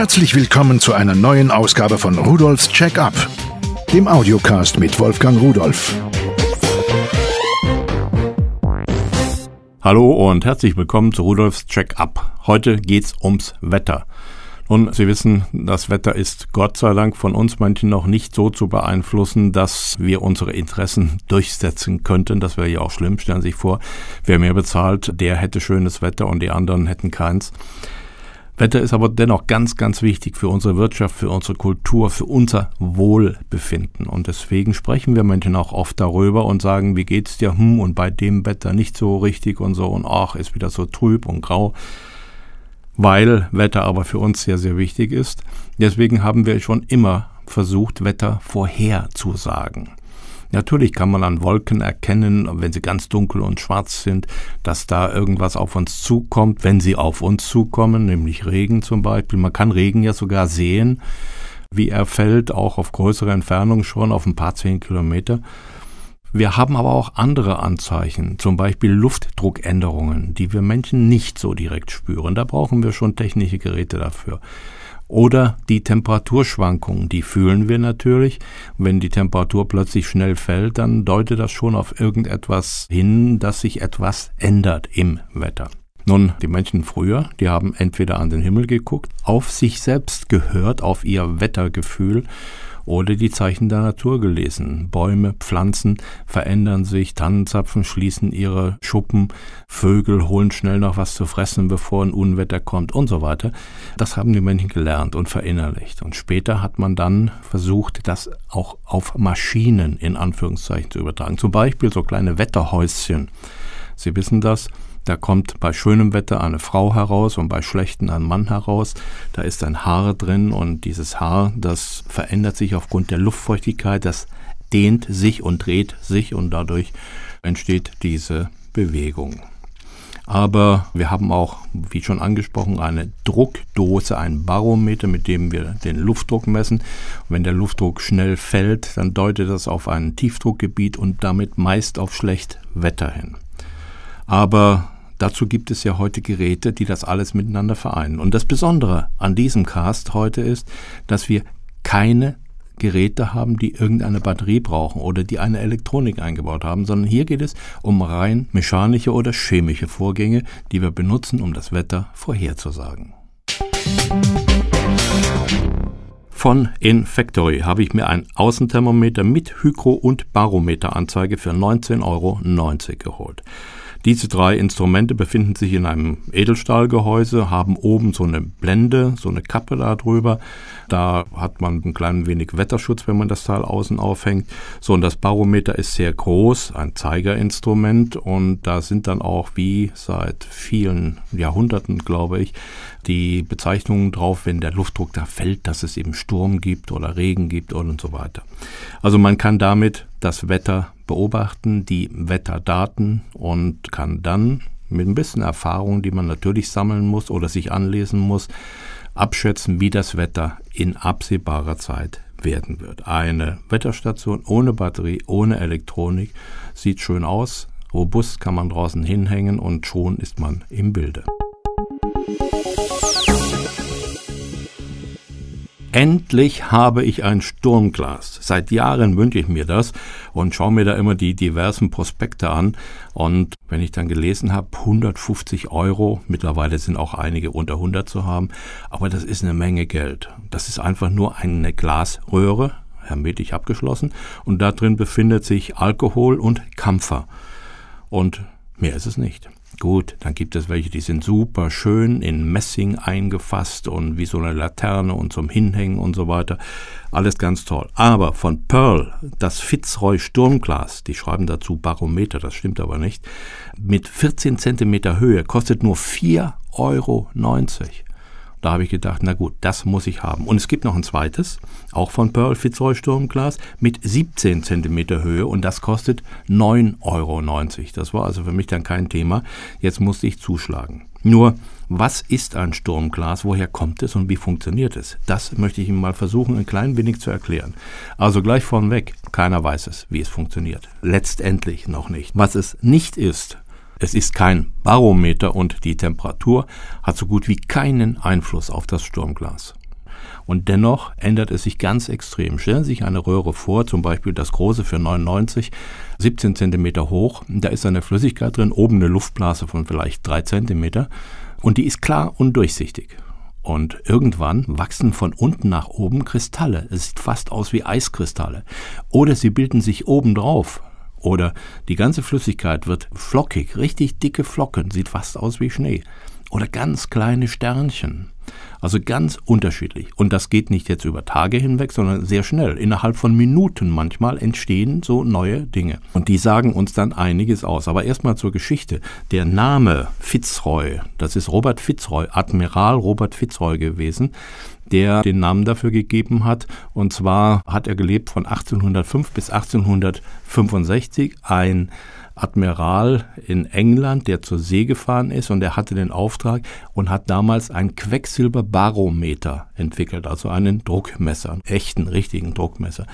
Herzlich willkommen zu einer neuen Ausgabe von Rudolfs Check-up, dem Audiocast mit Wolfgang Rudolf. Hallo und herzlich willkommen zu Rudolfs Check-up. Heute geht's ums Wetter. Und Sie wissen, das Wetter ist Gott sei Dank von uns manchen noch nicht so zu beeinflussen, dass wir unsere Interessen durchsetzen könnten. Das wäre ja auch schlimm. Stellen Sie sich vor, wer mehr bezahlt, der hätte schönes Wetter und die anderen hätten keins. Wetter ist aber dennoch ganz, ganz wichtig für unsere Wirtschaft, für unsere Kultur, für unser Wohlbefinden. Und deswegen sprechen wir Menschen auch oft darüber und sagen, wie geht's dir? Hm, und bei dem Wetter nicht so richtig und so und ach, ist wieder so trüb und grau weil Wetter aber für uns sehr, sehr wichtig ist. Deswegen haben wir schon immer versucht, Wetter vorherzusagen. Natürlich kann man an Wolken erkennen, wenn sie ganz dunkel und schwarz sind, dass da irgendwas auf uns zukommt, wenn sie auf uns zukommen, nämlich Regen zum Beispiel. Man kann Regen ja sogar sehen, wie er fällt, auch auf größere Entfernung schon, auf ein paar zehn Kilometer. Wir haben aber auch andere Anzeichen, zum Beispiel Luftdruckänderungen, die wir Menschen nicht so direkt spüren. Da brauchen wir schon technische Geräte dafür. Oder die Temperaturschwankungen, die fühlen wir natürlich. Wenn die Temperatur plötzlich schnell fällt, dann deutet das schon auf irgendetwas hin, dass sich etwas ändert im Wetter. Nun, die Menschen früher, die haben entweder an den Himmel geguckt, auf sich selbst gehört, auf ihr Wettergefühl oder die Zeichen der Natur gelesen. Bäume, Pflanzen verändern sich, Tannenzapfen schließen ihre Schuppen, Vögel holen schnell noch was zu fressen, bevor ein Unwetter kommt und so weiter. Das haben die Menschen gelernt und verinnerlicht. Und später hat man dann versucht, das auch auf Maschinen in Anführungszeichen zu übertragen. Zum Beispiel so kleine Wetterhäuschen. Sie wissen das, da kommt bei schönem Wetter eine Frau heraus und bei schlechtem ein Mann heraus. Da ist ein Haar drin und dieses Haar, das verändert sich aufgrund der Luftfeuchtigkeit, das dehnt sich und dreht sich und dadurch entsteht diese Bewegung. Aber wir haben auch, wie schon angesprochen, eine Druckdose, ein Barometer, mit dem wir den Luftdruck messen. Wenn der Luftdruck schnell fällt, dann deutet das auf ein Tiefdruckgebiet und damit meist auf schlecht Wetter hin. Aber dazu gibt es ja heute Geräte, die das alles miteinander vereinen. Und das Besondere an diesem Cast heute ist, dass wir keine Geräte haben, die irgendeine Batterie brauchen oder die eine Elektronik eingebaut haben, sondern hier geht es um rein mechanische oder chemische Vorgänge, die wir benutzen, um das Wetter vorherzusagen. Von InFactory habe ich mir ein Außenthermometer mit Hygro- und Barometeranzeige für 19,90 Euro geholt. Diese drei Instrumente befinden sich in einem Edelstahlgehäuse, haben oben so eine Blende, so eine Kappe da drüber. Da hat man ein klein wenig Wetterschutz, wenn man das Teil außen aufhängt. So, und das Barometer ist sehr groß, ein Zeigerinstrument. Und da sind dann auch, wie seit vielen Jahrhunderten, glaube ich, die Bezeichnungen drauf, wenn der Luftdruck da fällt, dass es eben Sturm gibt oder Regen gibt und so weiter. Also man kann damit das Wetter beobachten, die Wetterdaten und kann dann mit ein bisschen Erfahrung, die man natürlich sammeln muss oder sich anlesen muss, abschätzen, wie das Wetter in absehbarer Zeit werden wird. Eine Wetterstation ohne Batterie, ohne Elektronik sieht schön aus, robust kann man draußen hinhängen und schon ist man im Bilde. Endlich habe ich ein Sturmglas. Seit Jahren wünsche ich mir das und schaue mir da immer die diversen Prospekte an. Und wenn ich dann gelesen habe, 150 Euro, mittlerweile sind auch einige unter 100 zu haben, aber das ist eine Menge Geld. Das ist einfach nur eine Glasröhre, hermetisch abgeschlossen, und da drin befindet sich Alkohol und Kampfer. Und mehr ist es nicht. Gut, dann gibt es welche, die sind super schön in Messing eingefasst und wie so eine Laterne und zum Hinhängen und so weiter. Alles ganz toll. Aber von Pearl, das Fitzroy Sturmglas, die schreiben dazu Barometer, das stimmt aber nicht, mit 14 Zentimeter Höhe kostet nur 4,90 Euro. Da habe ich gedacht, na gut, das muss ich haben. Und es gibt noch ein zweites, auch von Pearl Fitzroy Sturmglas, mit 17 cm Höhe und das kostet 9,90 Euro. Das war also für mich dann kein Thema. Jetzt musste ich zuschlagen. Nur, was ist ein Sturmglas, woher kommt es und wie funktioniert es? Das möchte ich Ihnen mal versuchen, ein klein wenig zu erklären. Also gleich vornweg, keiner weiß es, wie es funktioniert. Letztendlich noch nicht. Was es nicht ist, es ist kein Barometer und die Temperatur hat so gut wie keinen Einfluss auf das Sturmglas. Und dennoch ändert es sich ganz extrem. Stellen Sie sich eine Röhre vor, zum Beispiel das große für 99, 17 Zentimeter hoch. Da ist eine Flüssigkeit drin, oben eine Luftblase von vielleicht drei Zentimeter. Und die ist klar und durchsichtig. Und irgendwann wachsen von unten nach oben Kristalle. Es sieht fast aus wie Eiskristalle. Oder sie bilden sich oben drauf. Oder die ganze Flüssigkeit wird flockig, richtig dicke Flocken, sieht fast aus wie Schnee. Oder ganz kleine Sternchen. Also ganz unterschiedlich. Und das geht nicht jetzt über Tage hinweg, sondern sehr schnell. Innerhalb von Minuten manchmal entstehen so neue Dinge. Und die sagen uns dann einiges aus. Aber erstmal zur Geschichte. Der Name Fitzroy, das ist Robert Fitzroy, Admiral Robert Fitzroy gewesen der den Namen dafür gegeben hat. Und zwar hat er gelebt von 1805 bis 1865. Ein Admiral in England, der zur See gefahren ist und er hatte den Auftrag und hat damals ein Quecksilberbarometer entwickelt, also einen Druckmesser, einen echten, richtigen Druckmesser.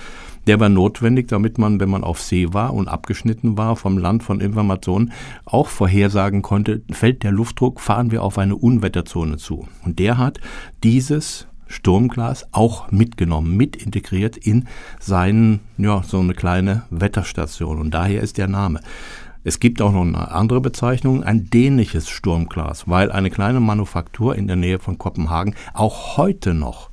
Der war notwendig, damit man, wenn man auf See war und abgeschnitten war vom Land von Informationen, auch vorhersagen konnte, fällt der Luftdruck, fahren wir auf eine Unwetterzone zu. Und der hat dieses Sturmglas auch mitgenommen, mit integriert in seinen, ja, so eine kleine Wetterstation. Und daher ist der Name. Es gibt auch noch eine andere Bezeichnung, ein dänisches Sturmglas, weil eine kleine Manufaktur in der Nähe von Kopenhagen auch heute noch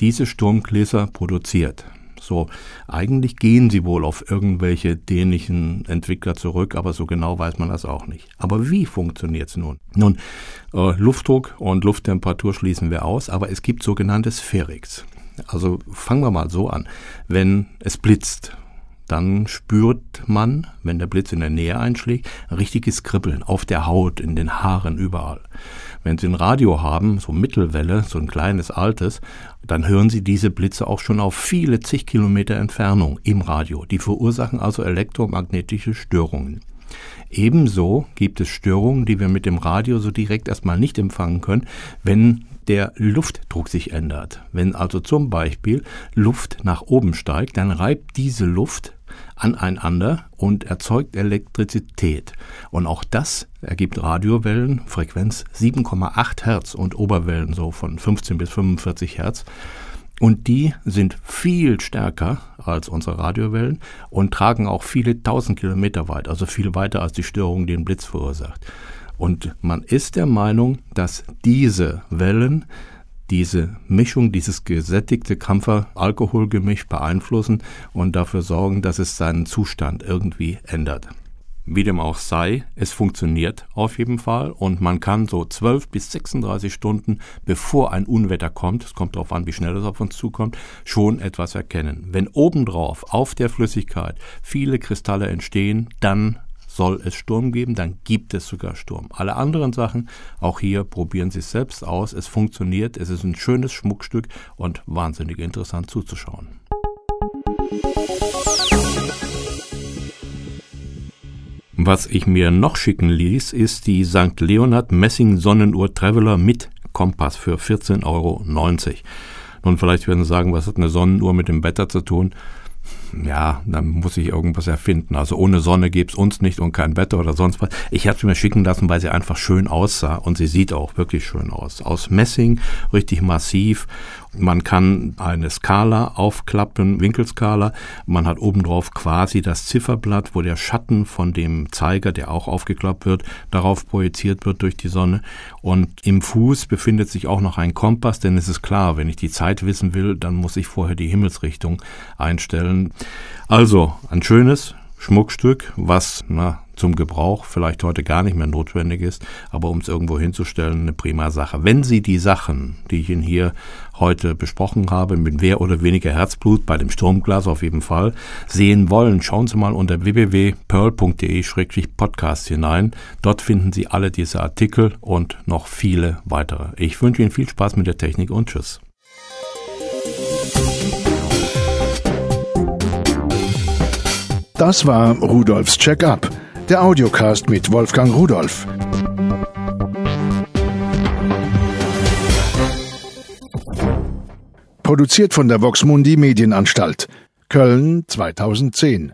diese Sturmgläser produziert. So, eigentlich gehen sie wohl auf irgendwelche dänischen Entwickler zurück, aber so genau weiß man das auch nicht. Aber wie funktioniert es nun? Nun, äh, Luftdruck und Lufttemperatur schließen wir aus, aber es gibt sogenannte Spherics. Also fangen wir mal so an. Wenn es blitzt, dann spürt man, wenn der Blitz in der Nähe einschlägt, ein richtiges Kribbeln auf der Haut, in den Haaren, überall. Wenn Sie ein Radio haben, so Mittelwelle, so ein kleines altes, dann hören Sie diese Blitze auch schon auf viele zig Kilometer Entfernung im Radio. Die verursachen also elektromagnetische Störungen. Ebenso gibt es Störungen, die wir mit dem Radio so direkt erstmal nicht empfangen können, wenn der Luftdruck sich ändert. Wenn also zum Beispiel Luft nach oben steigt, dann reibt diese Luft aneinander und erzeugt Elektrizität. Und auch das ergibt Radiowellen, Frequenz 7,8 Hertz und Oberwellen so von 15 bis 45 Hertz. Und die sind viel stärker als unsere Radiowellen und tragen auch viele tausend Kilometer weit, also viel weiter als die Störung, die ein Blitz verursacht. Und man ist der Meinung, dass diese Wellen diese Mischung, dieses gesättigte Kampfer-Alkoholgemisch beeinflussen und dafür sorgen, dass es seinen Zustand irgendwie ändert. Wie dem auch sei, es funktioniert auf jeden Fall und man kann so 12 bis 36 Stunden bevor ein Unwetter kommt, es kommt darauf an, wie schnell es auf uns zukommt, schon etwas erkennen. Wenn obendrauf auf der Flüssigkeit viele Kristalle entstehen, dann soll es Sturm geben, dann gibt es sogar Sturm. Alle anderen Sachen, auch hier probieren Sie es selbst aus. Es funktioniert, es ist ein schönes Schmuckstück und wahnsinnig interessant zuzuschauen. Was ich mir noch schicken ließ, ist die St. Leonhard Messing Sonnenuhr Traveler mit Kompass für 14,90 Euro. Nun, vielleicht werden Sie sagen, was hat eine Sonnenuhr mit dem Wetter zu tun? Ja, dann muss ich irgendwas erfinden. Also ohne Sonne gibt's uns nicht und kein Wetter oder sonst was. Ich habe sie mir schicken lassen, weil sie einfach schön aussah und sie sieht auch wirklich schön aus. Aus Messing, richtig massiv man kann eine Skala aufklappen, Winkelskala. Man hat obendrauf quasi das Zifferblatt, wo der Schatten von dem Zeiger, der auch aufgeklappt wird, darauf projiziert wird durch die Sonne. Und im Fuß befindet sich auch noch ein Kompass, denn es ist klar, wenn ich die Zeit wissen will, dann muss ich vorher die Himmelsrichtung einstellen. Also ein schönes Schmuckstück, was na, zum Gebrauch vielleicht heute gar nicht mehr notwendig ist, aber um es irgendwo hinzustellen, eine prima Sache. Wenn Sie die Sachen, die ich Ihnen hier heute besprochen habe, mit mehr oder weniger Herzblut, bei dem Sturmglas auf jeden Fall, sehen wollen, schauen Sie mal unter www.pearl.de-podcast hinein. Dort finden Sie alle diese Artikel und noch viele weitere. Ich wünsche Ihnen viel Spaß mit der Technik und Tschüss. Das war Rudolfs Check-up der Audiocast mit Wolfgang Rudolf. Produziert von der Voxmundi Medienanstalt. Köln 2010.